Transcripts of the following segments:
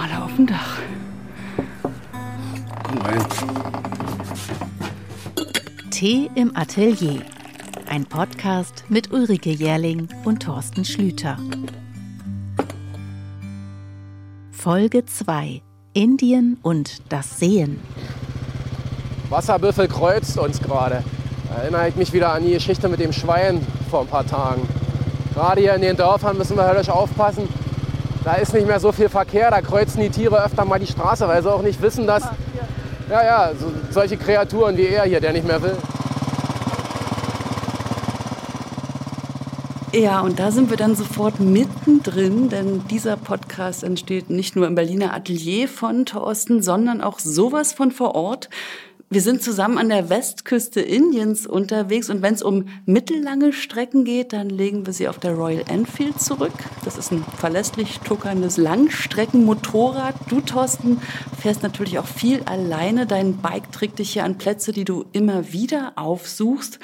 Maler auf dem Dach. Komm rein. Tee im Atelier. Ein Podcast mit Ulrike Jährling und Thorsten Schlüter. Folge 2. Indien und das Sehen. Wasserbüffel kreuzt uns gerade. Da erinnere ich mich wieder an die Geschichte mit dem Schwein vor ein paar Tagen. Gerade hier in den Dörfern müssen wir höllisch aufpassen. Da ist nicht mehr so viel Verkehr, da kreuzen die Tiere öfter mal die Straße, weil sie auch nicht wissen, dass ja, ja, so, solche Kreaturen wie er hier, der nicht mehr will. Ja, und da sind wir dann sofort mittendrin, denn dieser Podcast entsteht nicht nur im Berliner Atelier von Thorsten, sondern auch sowas von vor Ort. Wir sind zusammen an der Westküste Indiens unterwegs und wenn es um mittellange Strecken geht, dann legen wir sie auf der Royal Enfield zurück. Das ist ein verlässlich tuckerndes Langstreckenmotorrad. Du, Thorsten, fährst natürlich auch viel alleine. Dein Bike trägt dich hier an Plätze, die du immer wieder aufsuchst.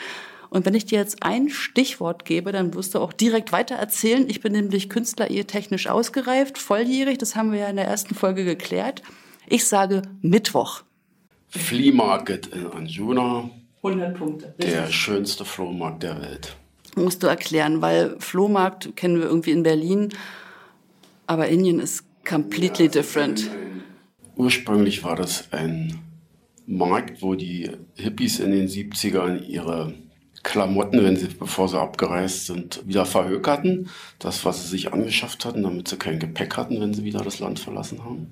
Und wenn ich dir jetzt ein Stichwort gebe, dann wirst du auch direkt weiter erzählen. Ich bin nämlich Künstler technisch ausgereift, volljährig. Das haben wir ja in der ersten Folge geklärt. Ich sage Mittwoch. Flea Market in Anjuna. 100 Punkte. Richtig. Der schönste Flohmarkt der Welt. Musst du erklären, weil Flohmarkt kennen wir irgendwie in Berlin, aber Indien ist completely different. Ursprünglich war das ein Markt, wo die Hippies in den 70ern ihre Klamotten, wenn sie, bevor sie abgereist sind, wieder verhökerten. Das, was sie sich angeschafft hatten, damit sie kein Gepäck hatten, wenn sie wieder das Land verlassen haben.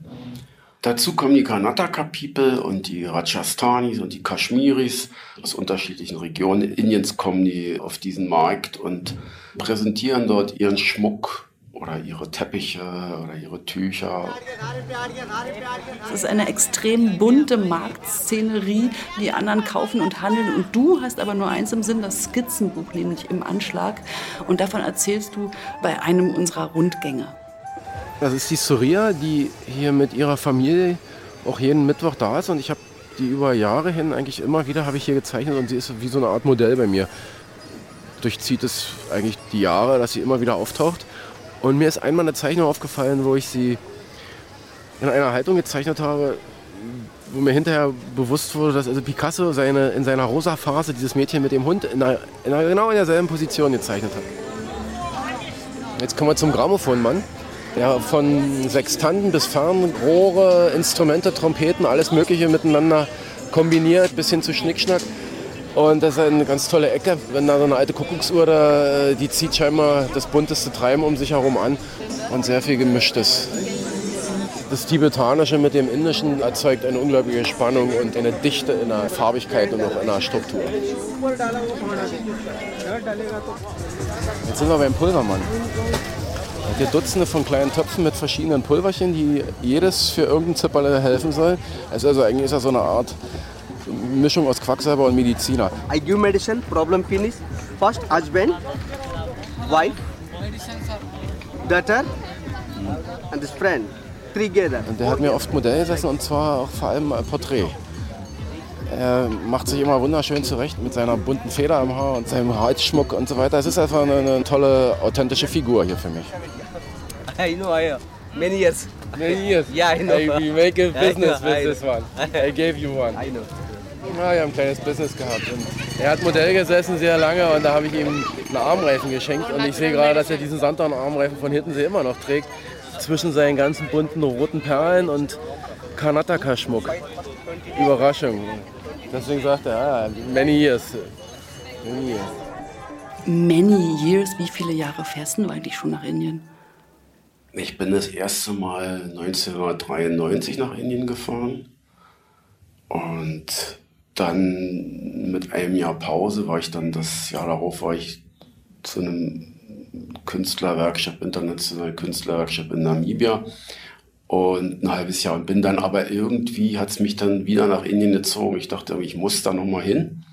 Dazu kommen die Karnataka People und die Rajasthanis und die Kashmiris aus unterschiedlichen Regionen Indiens kommen die auf diesen Markt und präsentieren dort ihren Schmuck oder ihre Teppiche oder ihre Tücher. Es ist eine extrem bunte Marktszenerie. Die anderen kaufen und handeln und du hast aber nur eins im Sinn, das Skizzenbuch, nämlich im Anschlag. Und davon erzählst du bei einem unserer Rundgänge. Das ist die Surya, die hier mit ihrer Familie auch jeden Mittwoch da ist und ich habe die über Jahre hin eigentlich immer wieder habe ich hier gezeichnet und sie ist wie so eine Art Modell bei mir. Durchzieht es eigentlich die Jahre, dass sie immer wieder auftaucht. Und mir ist einmal eine Zeichnung aufgefallen, wo ich sie in einer Haltung gezeichnet habe, wo mir hinterher bewusst wurde, dass also Picasso seine, in seiner rosa Phase dieses Mädchen mit dem Hund in einer, in einer, genau in derselben Position gezeichnet hat. Jetzt kommen wir zum Grammophonmann, der von Sextanten bis Fernrohre, Instrumente, Trompeten, alles Mögliche miteinander kombiniert, bis hin zu Schnickschnack. Und das ist eine ganz tolle Ecke, wenn da so eine alte Kuckucksuhr da, die zieht scheinbar das bunteste Treiben um sich herum an und sehr viel gemischtes. Das Tibetanische mit dem Indischen erzeugt eine unglaubliche Spannung und eine Dichte in der Farbigkeit und auch in der Struktur. Jetzt sind wir beim Pulvermann. Er hier Dutzende von kleinen Töpfen mit verschiedenen Pulverchen, die jedes für irgendein Zipperle helfen soll. Also, also eigentlich ist er so eine Art Mischung aus Quacksalber und Mediziner. I give medicine, problem finish. First husband, wife, daughter and his friend. Together. Und der hat mir oft Modell gesessen und zwar auch vor allem Porträt. Er macht sich immer wunderschön zurecht mit seiner bunten Feder im Haar und seinem Halsschmuck und so weiter. Es ist einfach eine, eine tolle, authentische Figur hier für mich. I know, I know. Many years. Many years. Yeah, I know. I, we make a business with this one. I gave you one. I know. Ja, wir haben ein kleines Business gehabt. Und er hat Modell gesessen sehr lange und da habe ich ihm einen Armreifen geschenkt. Und ich sehe gerade, dass er diesen Sanddorn-Armreifen von Hittensee immer noch trägt. Zwischen seinen ganzen bunten roten Perlen und Karnataka-Schmuck. Überraschung. Deswegen sagt er, ah, many years. Many years. Many years. Wie viele Jahre fährst du eigentlich schon nach Indien? Ich bin das erste Mal 1993 nach Indien gefahren und dann mit einem Jahr Pause war ich dann das Jahr darauf war ich zu einem Künstlerworkshop, internationalen Künstlerworkshop in Namibia und ein halbes Jahr und bin dann aber irgendwie hat es mich dann wieder nach Indien gezogen. Ich dachte, ich muss da noch mal hin.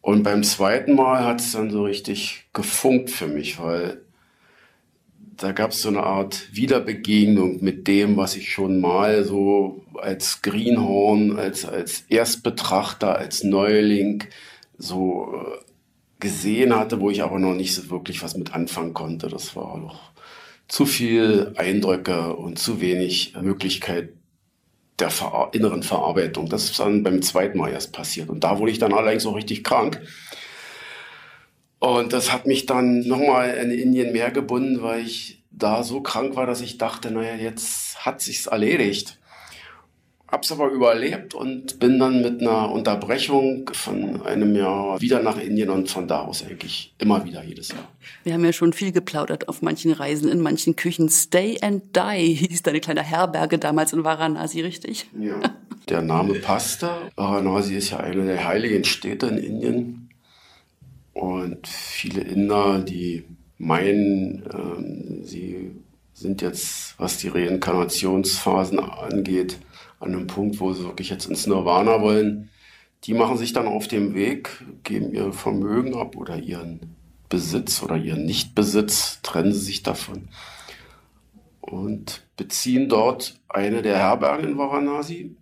Und beim zweiten Mal hat es dann so richtig gefunkt für mich, weil da gab es so eine Art Wiederbegegnung mit dem, was ich schon mal so als Greenhorn, als, als Erstbetrachter, als Neuling so äh, gesehen hatte, wo ich aber noch nicht so wirklich was mit anfangen konnte. Das war doch zu viel Eindrücke und zu wenig Möglichkeit der Ver inneren Verarbeitung. Das ist dann beim zweiten Mal erst passiert. Und da wurde ich dann allerdings auch richtig krank. Und das hat mich dann nochmal in Indien mehr gebunden, weil ich da so krank war, dass ich dachte, naja, jetzt hat sich's erledigt. Hab's aber überlebt und bin dann mit einer Unterbrechung von einem Jahr wieder nach Indien und von da aus eigentlich immer wieder jedes Jahr. Wir haben ja schon viel geplaudert auf manchen Reisen, in manchen Küchen. Stay and Die hieß deine kleine Herberge damals in Varanasi, richtig? Ja. Der Name passte. Varanasi ist ja eine der heiligen Städte in Indien. Und viele Inder, die meinen, äh, sie sind jetzt, was die Reinkarnationsphasen angeht, an einem Punkt, wo sie wirklich jetzt ins Nirvana wollen. Die machen sich dann auf dem Weg, geben ihr Vermögen ab oder ihren Besitz oder ihren Nichtbesitz, trennen sie sich davon und beziehen dort eine der Herbergen in Varanasi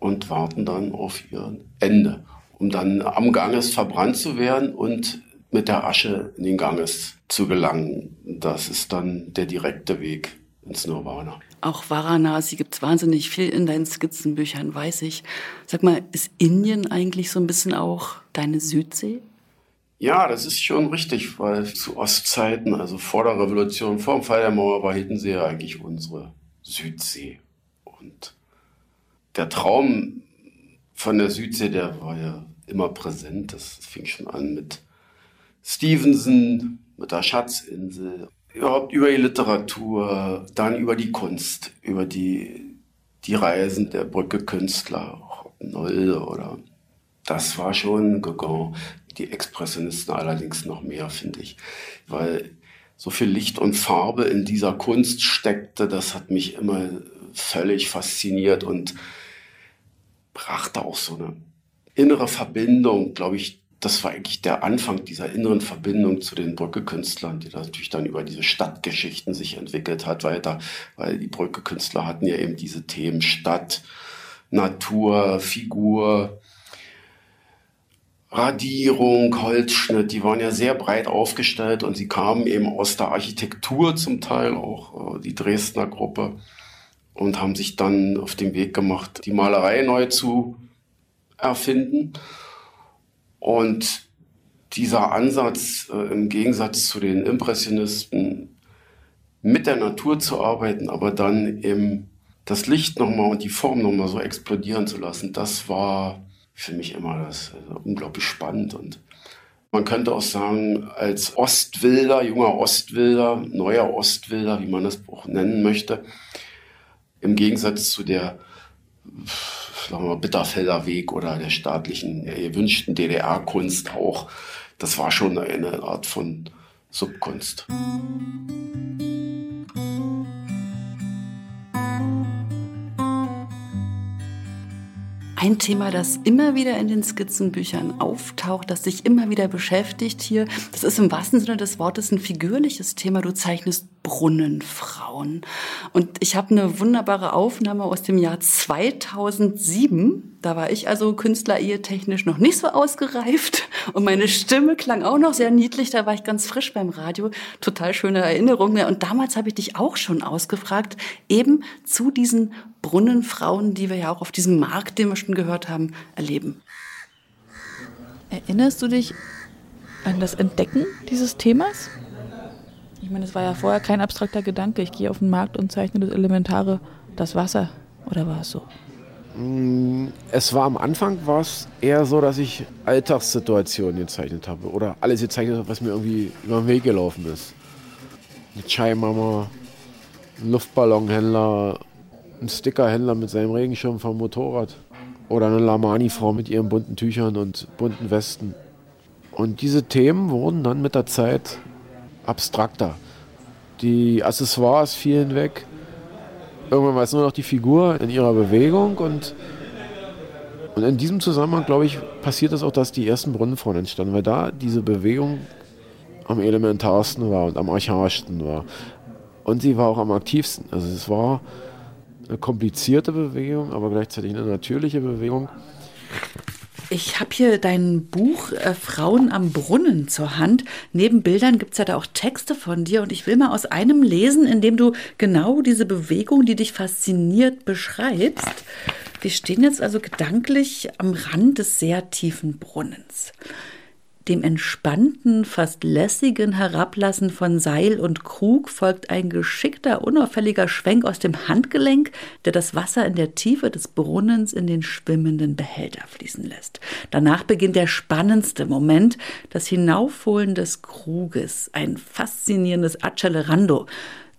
und warten dann auf ihr Ende, um dann am Ganges verbrannt zu werden und mit der Asche in den Ganges zu gelangen. Das ist dann der direkte Weg ins Nirvana. Auch Varanasi gibt es wahnsinnig viel in deinen Skizzenbüchern, weiß ich. Sag mal, ist Indien eigentlich so ein bisschen auch deine Südsee? Ja, das ist schon richtig, weil zu Ostzeiten, also vor der Revolution, vor dem Fall der Mauer, war Hiddensee ja eigentlich unsere Südsee. Und der Traum von der Südsee, der war ja immer präsent. Das fing schon an mit Stevenson, mit der Schatzinsel, überhaupt über die Literatur, dann über die Kunst, über die, die Reisen der Brücke-Künstler, auch Nolde oder das war schon Gauguin. Die Expressionisten allerdings noch mehr, finde ich. Weil so viel Licht und Farbe in dieser Kunst steckte, das hat mich immer völlig fasziniert und brachte auch so eine innere Verbindung, glaube ich, das war eigentlich der Anfang dieser inneren Verbindung zu den Brücke-Künstlern, die da natürlich dann über diese Stadtgeschichten sich entwickelt hat weiter, weil die Brücke-Künstler hatten ja eben diese Themen Stadt, Natur, Figur, Radierung, Holzschnitt, die waren ja sehr breit aufgestellt und sie kamen eben aus der Architektur zum Teil, auch äh, die Dresdner Gruppe, und haben sich dann auf den Weg gemacht, die Malerei neu zu erfinden. Und dieser Ansatz äh, im Gegensatz zu den Impressionisten mit der Natur zu arbeiten, aber dann eben das Licht nochmal und die Form nochmal so explodieren zu lassen, das war für mich immer das also unglaublich spannend. Und man könnte auch sagen, als Ostwilder, junger Ostwilder, neuer Ostwilder, wie man das auch nennen möchte, im Gegensatz zu der sagen wir Bitterfelder Weg oder der staatlichen, gewünschten DDR-Kunst auch. Das war schon eine Art von Subkunst. Ein Thema, das immer wieder in den Skizzenbüchern auftaucht, das sich immer wieder beschäftigt hier, das ist im wahrsten Sinne des Wortes ein figürliches Thema. Du zeichnest Brunnenfrauen. Und ich habe eine wunderbare Aufnahme aus dem Jahr 2007. Da war ich also Künstler-ehetechnisch noch nicht so ausgereift und meine Stimme klang auch noch sehr niedlich. Da war ich ganz frisch beim Radio. Total schöne Erinnerungen. Und damals habe ich dich auch schon ausgefragt, eben zu diesen Brunnenfrauen, die wir ja auch auf diesem Markt, den wir schon gehört haben, erleben. Erinnerst du dich an das Entdecken dieses Themas? Ich meine, es war ja vorher kein abstrakter Gedanke. Ich gehe auf den Markt und zeichne das Elementare, das Wasser. Oder war es so? Mm, es war am Anfang war es eher so, dass ich Alltagssituationen gezeichnet habe oder alles gezeichnet habe, was mir irgendwie über den Weg gelaufen ist. Eine Chai-Mama, ein Luftballonhändler, ein Stickerhändler mit seinem Regenschirm vom Motorrad oder eine Lamani-Frau mit ihren bunten Tüchern und bunten Westen. Und diese Themen wurden dann mit der Zeit abstrakter. Die Accessoires fielen weg. Irgendwann war es nur noch die Figur in ihrer Bewegung und, und in diesem Zusammenhang, glaube ich, passiert es auch, dass die ersten Brunnenfrauen entstanden, weil da diese Bewegung am elementarsten war und am archaischsten war. Und sie war auch am aktivsten. Also es war eine komplizierte Bewegung, aber gleichzeitig eine natürliche Bewegung. Ich habe hier dein Buch äh, Frauen am Brunnen zur Hand. Neben Bildern gibt es ja da auch Texte von dir und ich will mal aus einem lesen, in dem du genau diese Bewegung, die dich fasziniert, beschreibst. Wir stehen jetzt also gedanklich am Rand des sehr tiefen Brunnens. Dem entspannten, fast lässigen Herablassen von Seil und Krug folgt ein geschickter, unauffälliger Schwenk aus dem Handgelenk, der das Wasser in der Tiefe des Brunnens in den schwimmenden Behälter fließen lässt. Danach beginnt der spannendste Moment, das Hinaufholen des Kruges, ein faszinierendes Accelerando.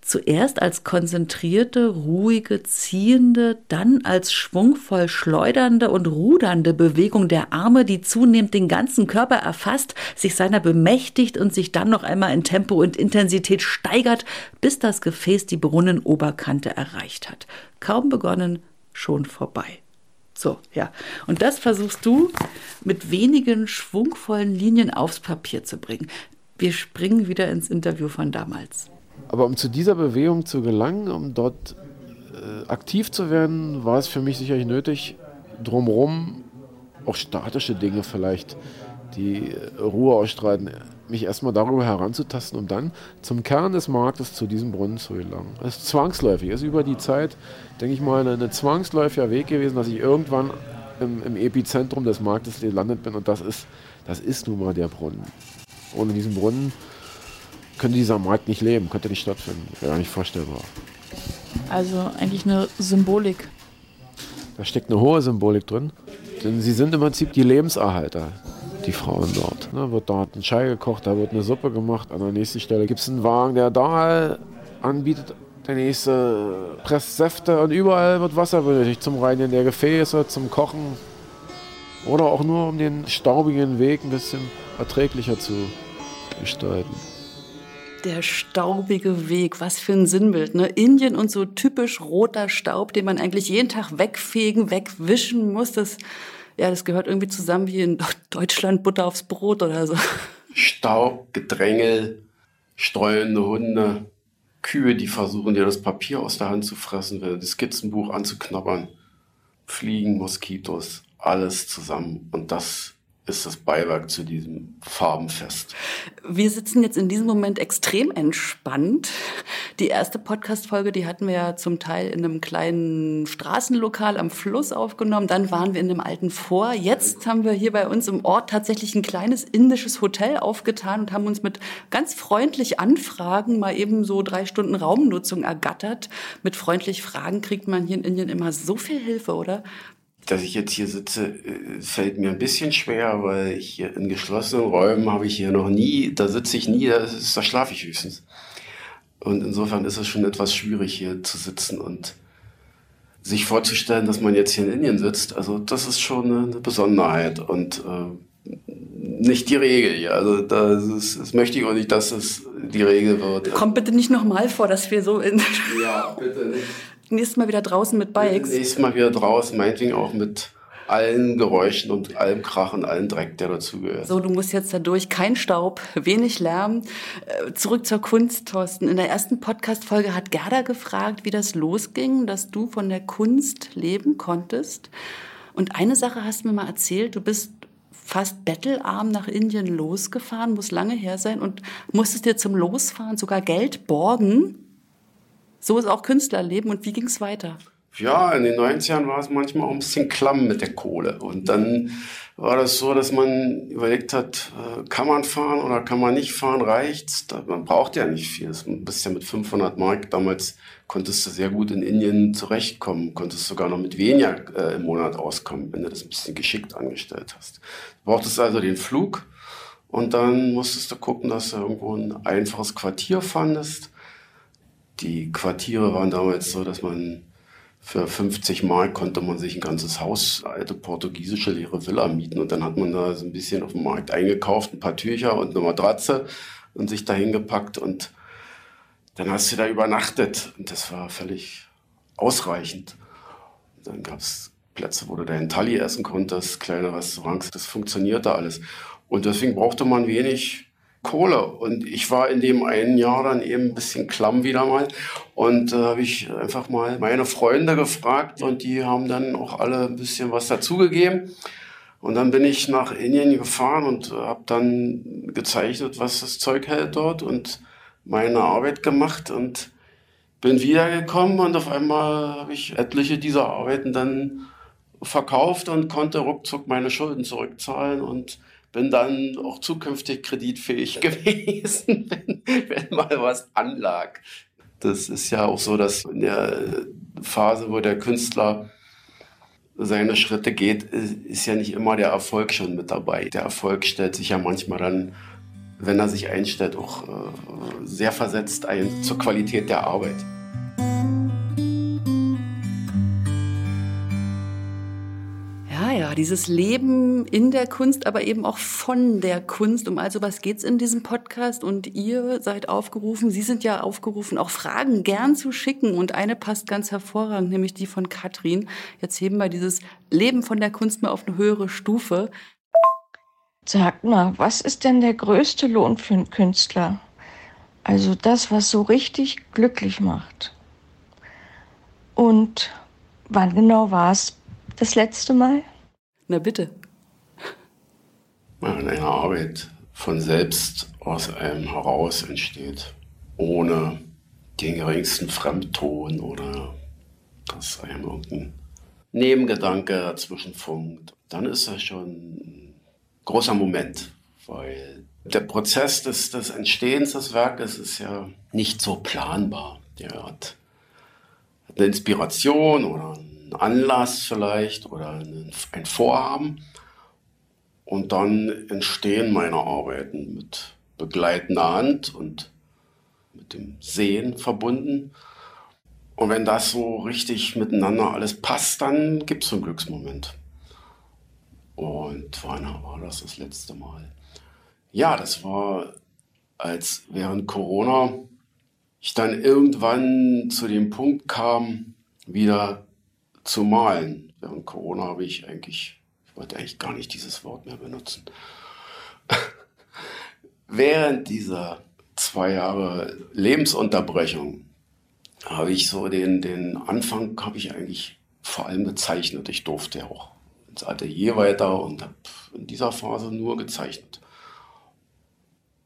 Zuerst als konzentrierte, ruhige, ziehende, dann als schwungvoll schleudernde und rudernde Bewegung der Arme, die zunehmend den ganzen Körper erfasst, sich seiner bemächtigt und sich dann noch einmal in Tempo und Intensität steigert, bis das Gefäß die Brunnenoberkante erreicht hat. Kaum begonnen, schon vorbei. So, ja. Und das versuchst du mit wenigen schwungvollen Linien aufs Papier zu bringen. Wir springen wieder ins Interview von damals. Aber um zu dieser Bewegung zu gelangen, um dort äh, aktiv zu werden, war es für mich sicherlich nötig, drumherum auch statische Dinge vielleicht, die Ruhe ausstreiten, mich erstmal darüber heranzutasten, um dann zum Kern des Marktes, zu diesem Brunnen zu gelangen. Das ist zwangsläufig, das ist über die Zeit, denke ich mal, ein zwangsläufiger Weg gewesen, dass ich irgendwann im, im Epizentrum des Marktes gelandet bin und das ist, das ist nun mal der Brunnen. Ohne diesen Brunnen könnte dieser Markt nicht leben, könnte nicht stattfinden. Wäre gar nicht vorstellbar. Also eigentlich eine Symbolik. Da steckt eine hohe Symbolik drin. Denn sie sind im Prinzip die Lebenserhalter, die Frauen dort. Da wird dort ein Schei gekocht, da wird eine Suppe gemacht. An der nächsten Stelle gibt es einen Wagen, der da anbietet. Der nächste presst Säfte und überall wird Wasser benötigt zum Reinigen der Gefäße, zum Kochen. Oder auch nur um den staubigen Weg ein bisschen erträglicher zu gestalten. Der staubige Weg, was für ein Sinnbild. Ne? Indien und so typisch roter Staub, den man eigentlich jeden Tag wegfegen, wegwischen muss. Das, ja, das gehört irgendwie zusammen wie in Deutschland Butter aufs Brot oder so. Staub, Gedrängel, streunende Hunde, Kühe, die versuchen dir das Papier aus der Hand zu fressen, das Skizzenbuch anzuknabbern, Fliegen, Moskitos, alles zusammen. Und das ist das Beiwerk zu diesem Farbenfest. Wir sitzen jetzt in diesem Moment extrem entspannt. Die erste Podcast-Folge, die hatten wir ja zum Teil in einem kleinen Straßenlokal am Fluss aufgenommen. Dann waren wir in einem alten Vor. Jetzt haben wir hier bei uns im Ort tatsächlich ein kleines indisches Hotel aufgetan und haben uns mit ganz freundlich Anfragen mal eben so drei Stunden Raumnutzung ergattert. Mit freundlich Fragen kriegt man hier in Indien immer so viel Hilfe, oder? Dass ich jetzt hier sitze, äh, fällt mir ein bisschen schwer, weil ich hier in geschlossenen Räumen habe ich hier noch nie, da sitze ich nie, da, da schlafe ich höchstens. Und insofern ist es schon etwas schwierig hier zu sitzen und sich vorzustellen, dass man jetzt hier in Indien sitzt. Also das ist schon eine, eine Besonderheit und äh, nicht die Regel hier. Also das, ist, das möchte ich auch nicht, dass es die Regel wird. Kommt bitte nicht nochmal vor, dass wir so in... Ja, bitte nicht nächstes Mal wieder draußen mit Bikes. Nächstes Mal wieder draußen, meinetwegen auch mit allen Geräuschen und allem Krach und allem Dreck, der dazugehört. So, du musst jetzt da durch. Kein Staub, wenig Lärm. Äh, zurück zur Kunst, Thorsten. In der ersten Podcast-Folge hat Gerda gefragt, wie das losging, dass du von der Kunst leben konntest. Und eine Sache hast du mir mal erzählt, du bist fast bettelarm nach Indien losgefahren, muss lange her sein und musstest dir zum Losfahren sogar Geld borgen, so ist auch Künstlerleben. Und wie ging es weiter? Ja, in den 90ern war es manchmal auch ein bisschen klamm mit der Kohle. Und dann war das so, dass man überlegt hat, äh, kann man fahren oder kann man nicht fahren, reicht's? Man braucht ja nicht viel. Du bist ja mit 500 Mark damals konntest du sehr gut in Indien zurechtkommen, konntest sogar noch mit weniger äh, im Monat auskommen, wenn du das ein bisschen geschickt angestellt hast. Du brauchtest also den Flug und dann musstest du gucken, dass du irgendwo ein einfaches Quartier fandest die Quartiere waren damals so, dass man für 50 Mark konnte man sich ein ganzes Haus, alte portugiesische leere Villa mieten und dann hat man da so ein bisschen auf dem Markt eingekauft, ein paar Tücher und eine Matratze und sich dahin gepackt und dann hast du da übernachtet und das war völlig ausreichend. Dann gab es Plätze, wo du deinen Tali essen konntest, kleine Restaurants, das funktionierte alles. Und deswegen brauchte man wenig Kohle. Und ich war in dem einen Jahr dann eben ein bisschen klamm wieder mal. Und äh, habe ich einfach mal meine Freunde gefragt und die haben dann auch alle ein bisschen was dazugegeben. Und dann bin ich nach Indien gefahren und habe dann gezeichnet, was das Zeug hält dort und meine Arbeit gemacht und bin wiedergekommen und auf einmal habe ich etliche dieser Arbeiten dann verkauft und konnte ruckzuck meine Schulden zurückzahlen und bin dann auch zukünftig kreditfähig gewesen, wenn, wenn mal was anlag. Das ist ja auch so, dass in der Phase, wo der Künstler seine Schritte geht, ist ja nicht immer der Erfolg schon mit dabei. Der Erfolg stellt sich ja manchmal dann, wenn er sich einstellt, auch äh, sehr versetzt ein zur Qualität der Arbeit. Ja, dieses Leben in der Kunst, aber eben auch von der Kunst. Um also was geht's in diesem Podcast? Und ihr seid aufgerufen, Sie sind ja aufgerufen, auch Fragen gern zu schicken. Und eine passt ganz hervorragend, nämlich die von Katrin. Jetzt heben wir dieses Leben von der Kunst mal auf eine höhere Stufe. Sag mal, was ist denn der größte Lohn für einen Künstler? Also das, was so richtig glücklich macht. Und wann genau war es das letzte Mal? Na bitte. Wenn eine Arbeit von selbst aus einem heraus entsteht, ohne den geringsten Fremdton oder dass einem irgendein Nebengedanke dazwischen funkt, dann ist das schon ein großer Moment, weil der Prozess des, des Entstehens des Werkes ist ja nicht so planbar. Der hat, hat eine Inspiration oder Anlass vielleicht oder ein Vorhaben. Und dann entstehen meine Arbeiten mit begleitender Hand und mit dem Sehen verbunden. Und wenn das so richtig miteinander alles passt, dann gibt es einen Glücksmoment. Und wann war das das letzte Mal? Ja, das war, als während Corona ich dann irgendwann zu dem Punkt kam, wieder zu malen. Während Corona habe ich eigentlich, ich wollte eigentlich gar nicht dieses Wort mehr benutzen. Während dieser zwei Jahre Lebensunterbrechung habe ich so den, den Anfang habe ich eigentlich vor allem gezeichnet. Ich durfte auch ins Atelier weiter und habe in dieser Phase nur gezeichnet.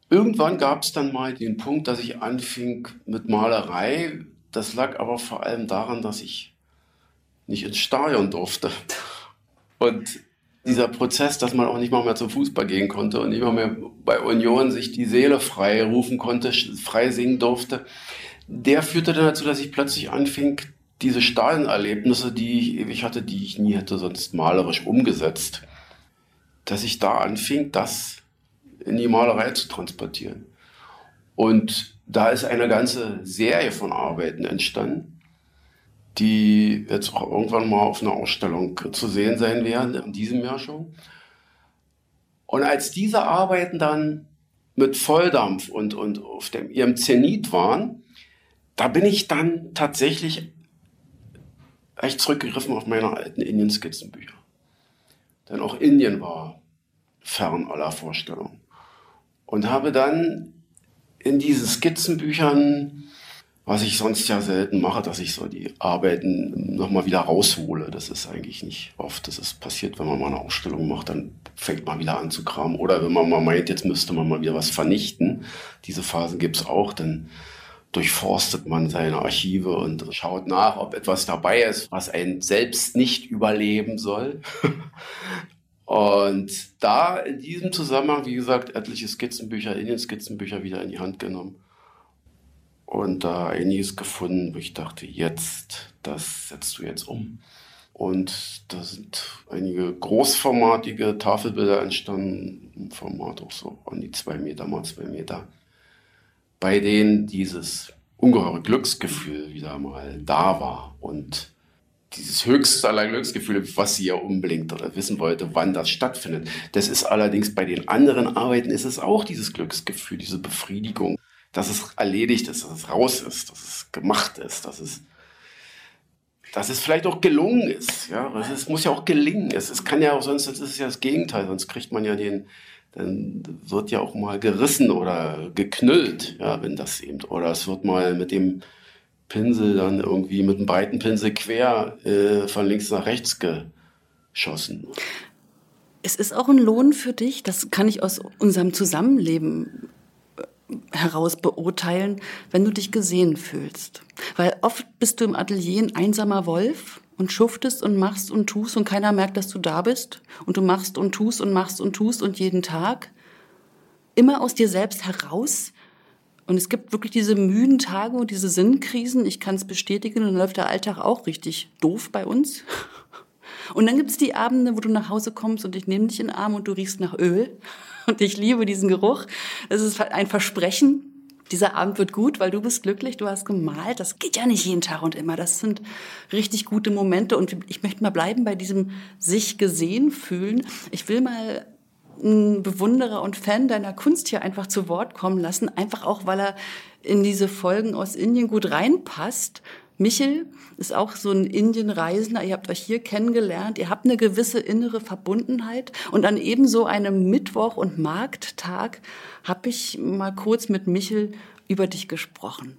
Irgendwann gab es dann mal den Punkt, dass ich anfing mit Malerei. Das lag aber vor allem daran, dass ich nicht ins Stadion durfte. Und dieser Prozess, dass man auch nicht mal mehr zum Fußball gehen konnte und nicht mal mehr bei Union sich die Seele frei rufen konnte, frei singen durfte, der führte dann dazu, dass ich plötzlich anfing, diese Stadionerlebnisse, die ich ewig hatte, die ich nie hätte sonst malerisch umgesetzt, dass ich da anfing, das in die Malerei zu transportieren. Und da ist eine ganze Serie von Arbeiten entstanden die jetzt auch irgendwann mal auf einer Ausstellung zu sehen sein werden, in diesem Jahr schon. Und als diese Arbeiten dann mit Volldampf und, und auf dem, ihrem Zenit waren, da bin ich dann tatsächlich echt zurückgegriffen auf meine alten Indien-Skizzenbücher. Denn auch Indien war fern aller Vorstellungen. Und habe dann in diesen Skizzenbüchern was ich sonst ja selten mache, dass ich so die Arbeiten nochmal wieder raushole. Das ist eigentlich nicht oft. Das ist passiert, wenn man mal eine Ausstellung macht, dann fängt man wieder an zu kramen. Oder wenn man mal meint, jetzt müsste man mal wieder was vernichten. Diese Phasen gibt's auch, dann durchforstet man seine Archive und schaut nach, ob etwas dabei ist, was einen selbst nicht überleben soll. und da in diesem Zusammenhang, wie gesagt, etliche Skizzenbücher, Indien-Skizzenbücher wieder in die Hand genommen und da einiges gefunden, wo ich dachte, jetzt, das setzt du jetzt um. Und da sind einige großformatige Tafelbilder entstanden, im Format auch so an die zwei Meter mal zwei Meter, bei denen dieses ungeheure Glücksgefühl wieder mal da war und dieses höchste aller Glücksgefühle, was sie ja unbedingt oder wissen wollte, wann das stattfindet. Das ist allerdings bei den anderen Arbeiten ist es auch dieses Glücksgefühl, diese Befriedigung dass es erledigt ist, dass es raus ist, dass es gemacht ist, dass es, dass es vielleicht auch gelungen ist. Ja, es muss ja auch gelingen. Es, es kann ja auch sonst, das ist ja das Gegenteil, sonst kriegt man ja den, dann wird ja auch mal gerissen oder geknüllt, ja, wenn das eben, oder es wird mal mit dem Pinsel dann irgendwie mit einem breiten Pinsel quer äh, von links nach rechts geschossen. Es ist auch ein Lohn für dich, das kann ich aus unserem Zusammenleben heraus beurteilen, wenn du dich gesehen fühlst. Weil oft bist du im Atelier ein einsamer Wolf und schuftest und machst und tust und keiner merkt, dass du da bist. Und du machst und tust und machst und tust und jeden Tag. Immer aus dir selbst heraus. Und es gibt wirklich diese müden Tage und diese Sinnkrisen. Ich kann es bestätigen, und dann läuft der Alltag auch richtig doof bei uns. Und dann gibt es die Abende, wo du nach Hause kommst und ich nehme dich in den Arm und du riechst nach Öl. Und ich liebe diesen Geruch. Das ist ein Versprechen, dieser Abend wird gut, weil du bist glücklich, du hast gemalt. Das geht ja nicht jeden Tag und immer. Das sind richtig gute Momente und ich möchte mal bleiben bei diesem sich gesehen fühlen. Ich will mal einen Bewunderer und Fan deiner Kunst hier einfach zu Wort kommen lassen, einfach auch, weil er in diese Folgen aus Indien gut reinpasst. Michel ist auch so ein Indienreisender. Ihr habt euch hier kennengelernt. Ihr habt eine gewisse innere Verbundenheit. Und an ebenso einem Mittwoch- und Markttag habe ich mal kurz mit Michel über dich gesprochen.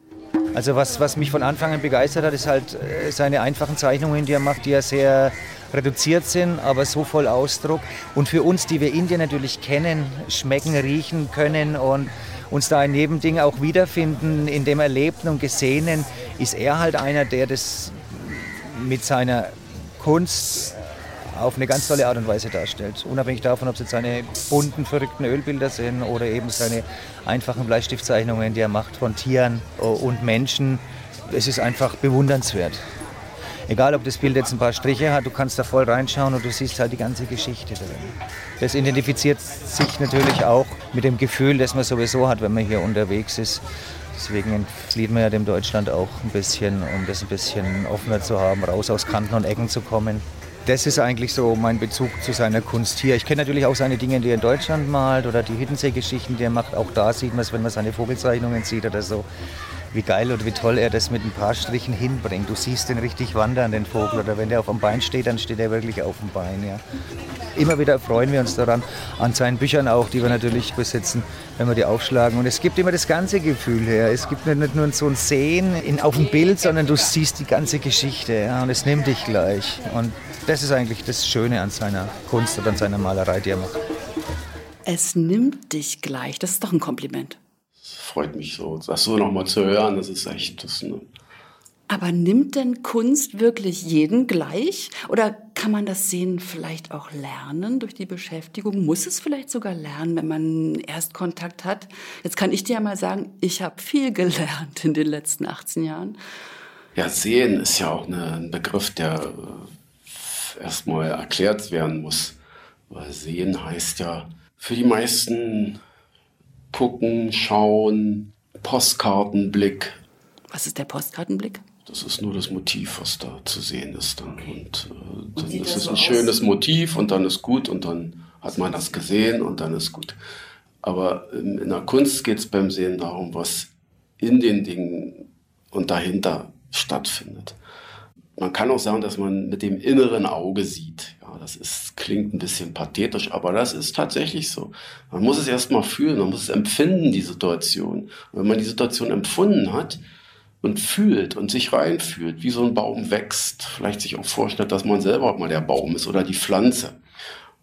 Also was, was mich von Anfang an begeistert hat, ist halt äh, seine einfachen Zeichnungen, die er macht, die ja sehr reduziert sind, aber so voll Ausdruck. Und für uns, die wir Indien natürlich kennen, schmecken, riechen können und uns da in jedem Ding auch wiederfinden, in dem Erlebten und Gesehenen, ist er halt einer, der das mit seiner Kunst auf eine ganz tolle Art und Weise darstellt. Unabhängig davon, ob es jetzt seine bunten, verrückten Ölbilder sind oder eben seine einfachen Bleistiftzeichnungen, die er macht von Tieren und Menschen. Es ist einfach bewundernswert. Egal, ob das Bild jetzt ein paar Striche hat, du kannst da voll reinschauen und du siehst halt die ganze Geschichte drin. Das identifiziert sich natürlich auch mit dem Gefühl, das man sowieso hat, wenn man hier unterwegs ist. Deswegen entflieht man ja dem Deutschland auch ein bisschen, um das ein bisschen offener zu haben, raus aus Kanten und Ecken zu kommen. Das ist eigentlich so mein Bezug zu seiner Kunst hier. Ich kenne natürlich auch seine Dinge, die er in Deutschland malt oder die Hiddensee-Geschichten, die er macht. Auch da sieht man es, wenn man seine Vogelzeichnungen sieht oder so wie geil oder wie toll er das mit ein paar Strichen hinbringt. Du siehst den richtig wandern, den Vogel. Oder wenn der auf dem Bein steht, dann steht er wirklich auf dem Bein. Ja. Immer wieder freuen wir uns daran, an seinen Büchern auch, die wir natürlich besitzen, wenn wir die aufschlagen. Und es gibt immer das ganze Gefühl her. Es gibt nicht nur so ein Sehen in, auf dem Bild, sondern du siehst die ganze Geschichte. Ja, und es nimmt dich gleich. Und das ist eigentlich das Schöne an seiner Kunst und an seiner Malerei, die er macht. Es nimmt dich gleich. Das ist doch ein Kompliment freut mich so, das so nochmal zu hören. Das ist echt das. Ne aber nimmt denn Kunst wirklich jeden gleich? Oder kann man das Sehen vielleicht auch lernen durch die Beschäftigung? Muss es vielleicht sogar lernen, wenn man Erstkontakt hat? Jetzt kann ich dir ja mal sagen, ich habe viel gelernt in den letzten 18 Jahren. Ja, Sehen ist ja auch eine, ein Begriff, der äh, erstmal erklärt werden muss. Weil Sehen heißt ja für die meisten gucken, schauen, Postkartenblick. Was ist der Postkartenblick? Das ist nur das Motiv, was da zu sehen ist. Dann. Und äh, dann ist es so ein aus? schönes Motiv und dann ist gut und dann hat man das gesehen und dann ist gut. Aber in, in der Kunst geht es beim Sehen darum, was in den Dingen und dahinter stattfindet. Man kann auch sagen, dass man mit dem inneren Auge sieht. Ja, das ist, klingt ein bisschen pathetisch, aber das ist tatsächlich so. Man muss es erstmal fühlen, man muss es empfinden, die Situation. Und wenn man die Situation empfunden hat und fühlt und sich reinfühlt, wie so ein Baum wächst, vielleicht sich auch vorstellt, dass man selber mal der Baum ist oder die Pflanze,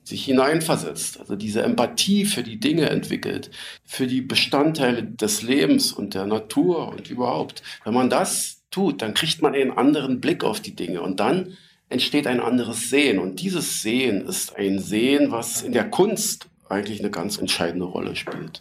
sich hineinversetzt, also diese Empathie für die Dinge entwickelt, für die Bestandteile des Lebens und der Natur und überhaupt. Wenn man das tut, dann kriegt man einen anderen Blick auf die Dinge und dann entsteht ein anderes Sehen. Und dieses Sehen ist ein Sehen, was in der Kunst eigentlich eine ganz entscheidende Rolle spielt.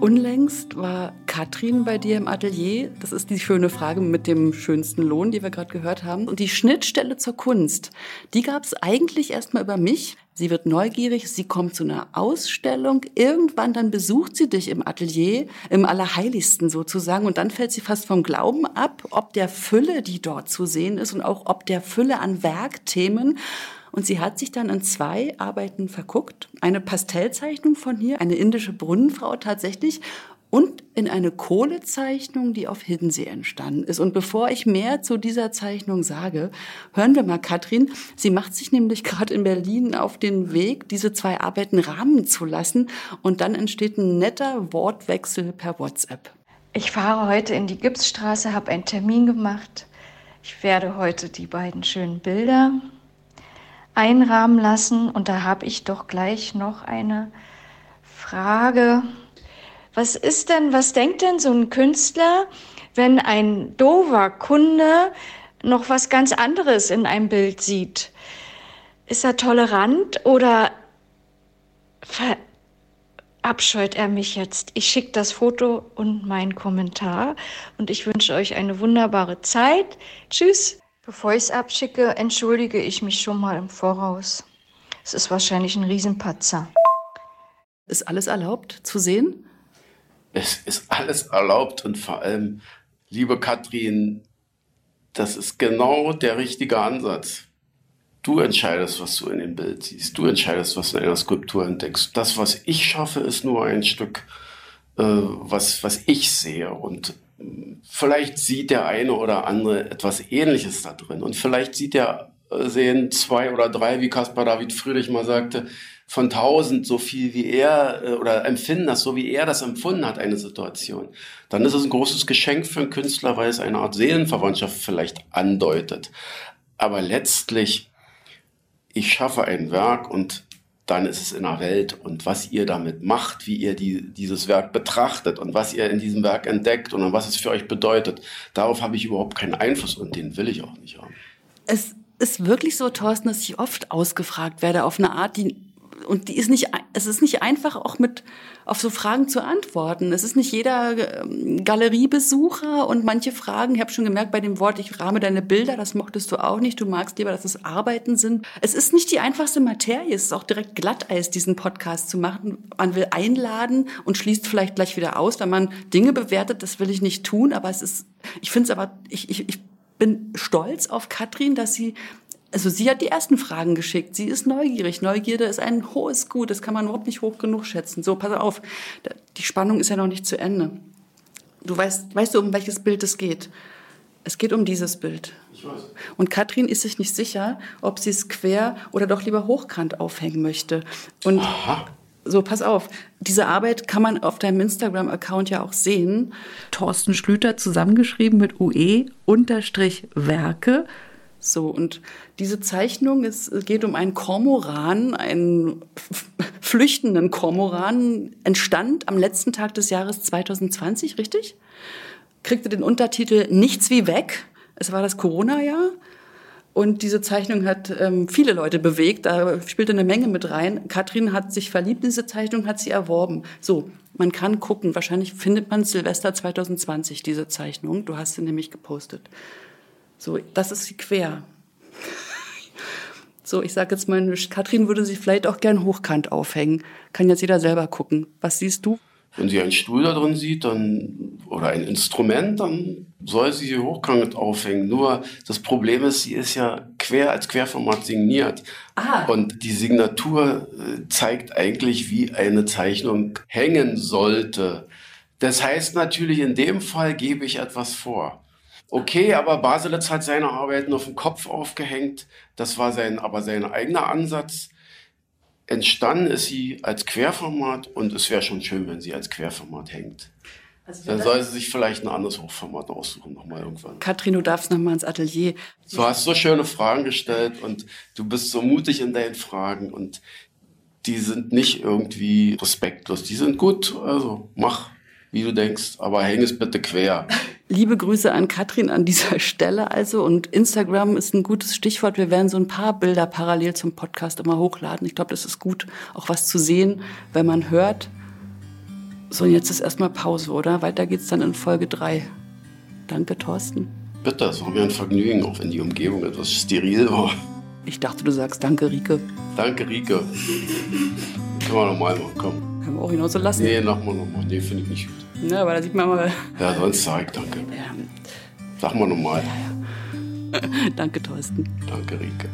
Unlängst war Katrin bei dir im Atelier. Das ist die schöne Frage mit dem schönsten Lohn, die wir gerade gehört haben. Und die Schnittstelle zur Kunst, die gab es eigentlich erstmal über mich. Sie wird neugierig, sie kommt zu einer Ausstellung. Irgendwann dann besucht sie dich im Atelier, im Allerheiligsten sozusagen. Und dann fällt sie fast vom Glauben ab, ob der Fülle, die dort zu sehen ist und auch ob der Fülle an Werkthemen. Und sie hat sich dann in zwei Arbeiten verguckt. Eine Pastellzeichnung von hier, eine indische Brunnenfrau tatsächlich und in eine Kohlezeichnung, die auf Hiddensee entstanden ist. Und bevor ich mehr zu dieser Zeichnung sage, hören wir mal Katrin. Sie macht sich nämlich gerade in Berlin auf den Weg, diese zwei Arbeiten rahmen zu lassen. Und dann entsteht ein netter Wortwechsel per WhatsApp. Ich fahre heute in die Gipsstraße, habe einen Termin gemacht. Ich werde heute die beiden schönen Bilder einrahmen lassen und da habe ich doch gleich noch eine Frage. Was ist denn, was denkt denn so ein Künstler, wenn ein dover Kunde noch was ganz anderes in einem Bild sieht? Ist er tolerant oder verabscheut er mich jetzt? Ich schicke das Foto und meinen Kommentar und ich wünsche euch eine wunderbare Zeit. Tschüss. Bevor ich es abschicke, entschuldige ich mich schon mal im Voraus. Es ist wahrscheinlich ein Riesenpatzer. Ist alles erlaubt zu sehen? Es ist alles erlaubt und vor allem, liebe Katrin, das ist genau der richtige Ansatz. Du entscheidest, was du in dem Bild siehst. Du entscheidest, was du in einer Skulptur entdeckst. Das, was ich schaffe, ist nur ein Stück, äh, was, was ich sehe. Und vielleicht sieht der eine oder andere etwas Ähnliches da drin. Und vielleicht sieht der, äh, sehen zwei oder drei, wie Caspar David Friedrich mal sagte, von tausend so viel wie er äh, oder empfinden das so wie er das empfunden hat, eine Situation. Dann ist es ein großes Geschenk für einen Künstler, weil es eine Art Seelenverwandtschaft vielleicht andeutet. Aber letztlich, ich schaffe ein Werk und dann ist es in der Welt und was ihr damit macht, wie ihr die, dieses Werk betrachtet und was ihr in diesem Werk entdeckt und was es für euch bedeutet, darauf habe ich überhaupt keinen Einfluss und den will ich auch nicht haben. Es ist wirklich so, Thorsten, dass ich oft ausgefragt werde auf eine Art, die und die ist nicht, es ist nicht einfach auch mit auf so Fragen zu antworten. Es ist nicht jeder ähm, Galeriebesucher und manche Fragen, ich habe schon gemerkt bei dem Wort, ich rahme deine Bilder, das mochtest du auch nicht. Du magst lieber, dass es Arbeiten sind. Es ist nicht die einfachste Materie. Es ist auch direkt Glatteis, diesen Podcast zu machen. Man will einladen und schließt vielleicht gleich wieder aus, wenn man Dinge bewertet. Das will ich nicht tun, aber es ist, ich finde es aber, ich, ich, ich bin stolz auf Katrin, dass sie also sie hat die ersten Fragen geschickt. Sie ist neugierig. Neugierde ist ein hohes Gut. Das kann man überhaupt nicht hoch genug schätzen. So, pass auf. Die Spannung ist ja noch nicht zu Ende. Du weißt, weißt du, um welches Bild es geht? Es geht um dieses Bild. Ich weiß. Und Katrin ist sich nicht sicher, ob sie es quer oder doch lieber hochkant aufhängen möchte. Und Aha. so, pass auf. Diese Arbeit kann man auf deinem Instagram-Account ja auch sehen. Thorsten Schlüter zusammengeschrieben mit UE unterstrich Werke so, und diese Zeichnung, es geht um einen Kormoran, einen flüchtenden Kormoran, entstand am letzten Tag des Jahres 2020, richtig? Kriegte den Untertitel Nichts wie weg. Es war das Corona-Jahr. Und diese Zeichnung hat ähm, viele Leute bewegt, da spielte eine Menge mit rein. Katrin hat sich verliebt in diese Zeichnung, hat sie erworben. So, man kann gucken, wahrscheinlich findet man Silvester 2020 diese Zeichnung. Du hast sie nämlich gepostet. So, das ist sie quer. So, ich sage jetzt mal, Katrin würde sie vielleicht auch gern hochkant aufhängen. Kann jetzt jeder selber gucken. Was siehst du? Wenn sie einen Stuhl da drin sieht, dann, oder ein Instrument, dann soll sie sie hochkant aufhängen. Nur das Problem ist, sie ist ja quer als Querformat signiert. Ah. Und die Signatur äh, zeigt eigentlich, wie eine Zeichnung hängen sollte. Das heißt natürlich, in dem Fall gebe ich etwas vor. Okay, aber Baselitz hat seine Arbeiten auf dem Kopf aufgehängt. Das war sein, aber sein eigener Ansatz. Entstanden ist sie als Querformat und es wäre schon schön, wenn sie als Querformat hängt. Also Dann soll sie sich vielleicht ein anderes Hochformat aussuchen, nochmal irgendwann. Katrin, du darfst nochmal ins Atelier. Du hast so schöne Fragen gestellt und du bist so mutig in deinen Fragen und die sind nicht irgendwie respektlos. Die sind gut, also mach wie du denkst, aber häng es bitte quer. Liebe Grüße an Katrin an dieser Stelle also und Instagram ist ein gutes Stichwort. Wir werden so ein paar Bilder parallel zum Podcast immer hochladen. Ich glaube, das ist gut, auch was zu sehen, wenn man hört. So, und jetzt ist erstmal Pause, oder? Weiter geht's dann in Folge 3. Danke, Thorsten. Bitte, es war mir ein Vergnügen, auch wenn die Umgebung etwas steril war. Ich dachte, du sagst Danke, Rike. Danke, Rike. Können wir nochmal machen, komm. Können wir auch genauso lassen? Nee, machen wir nochmal. Nee, finde ich nicht gut. Ja, aber da sieht man mal. Ja, sonst ich danke. Ja. Sag mal nochmal. Ja, ja. danke, Thorsten. Danke, Rike.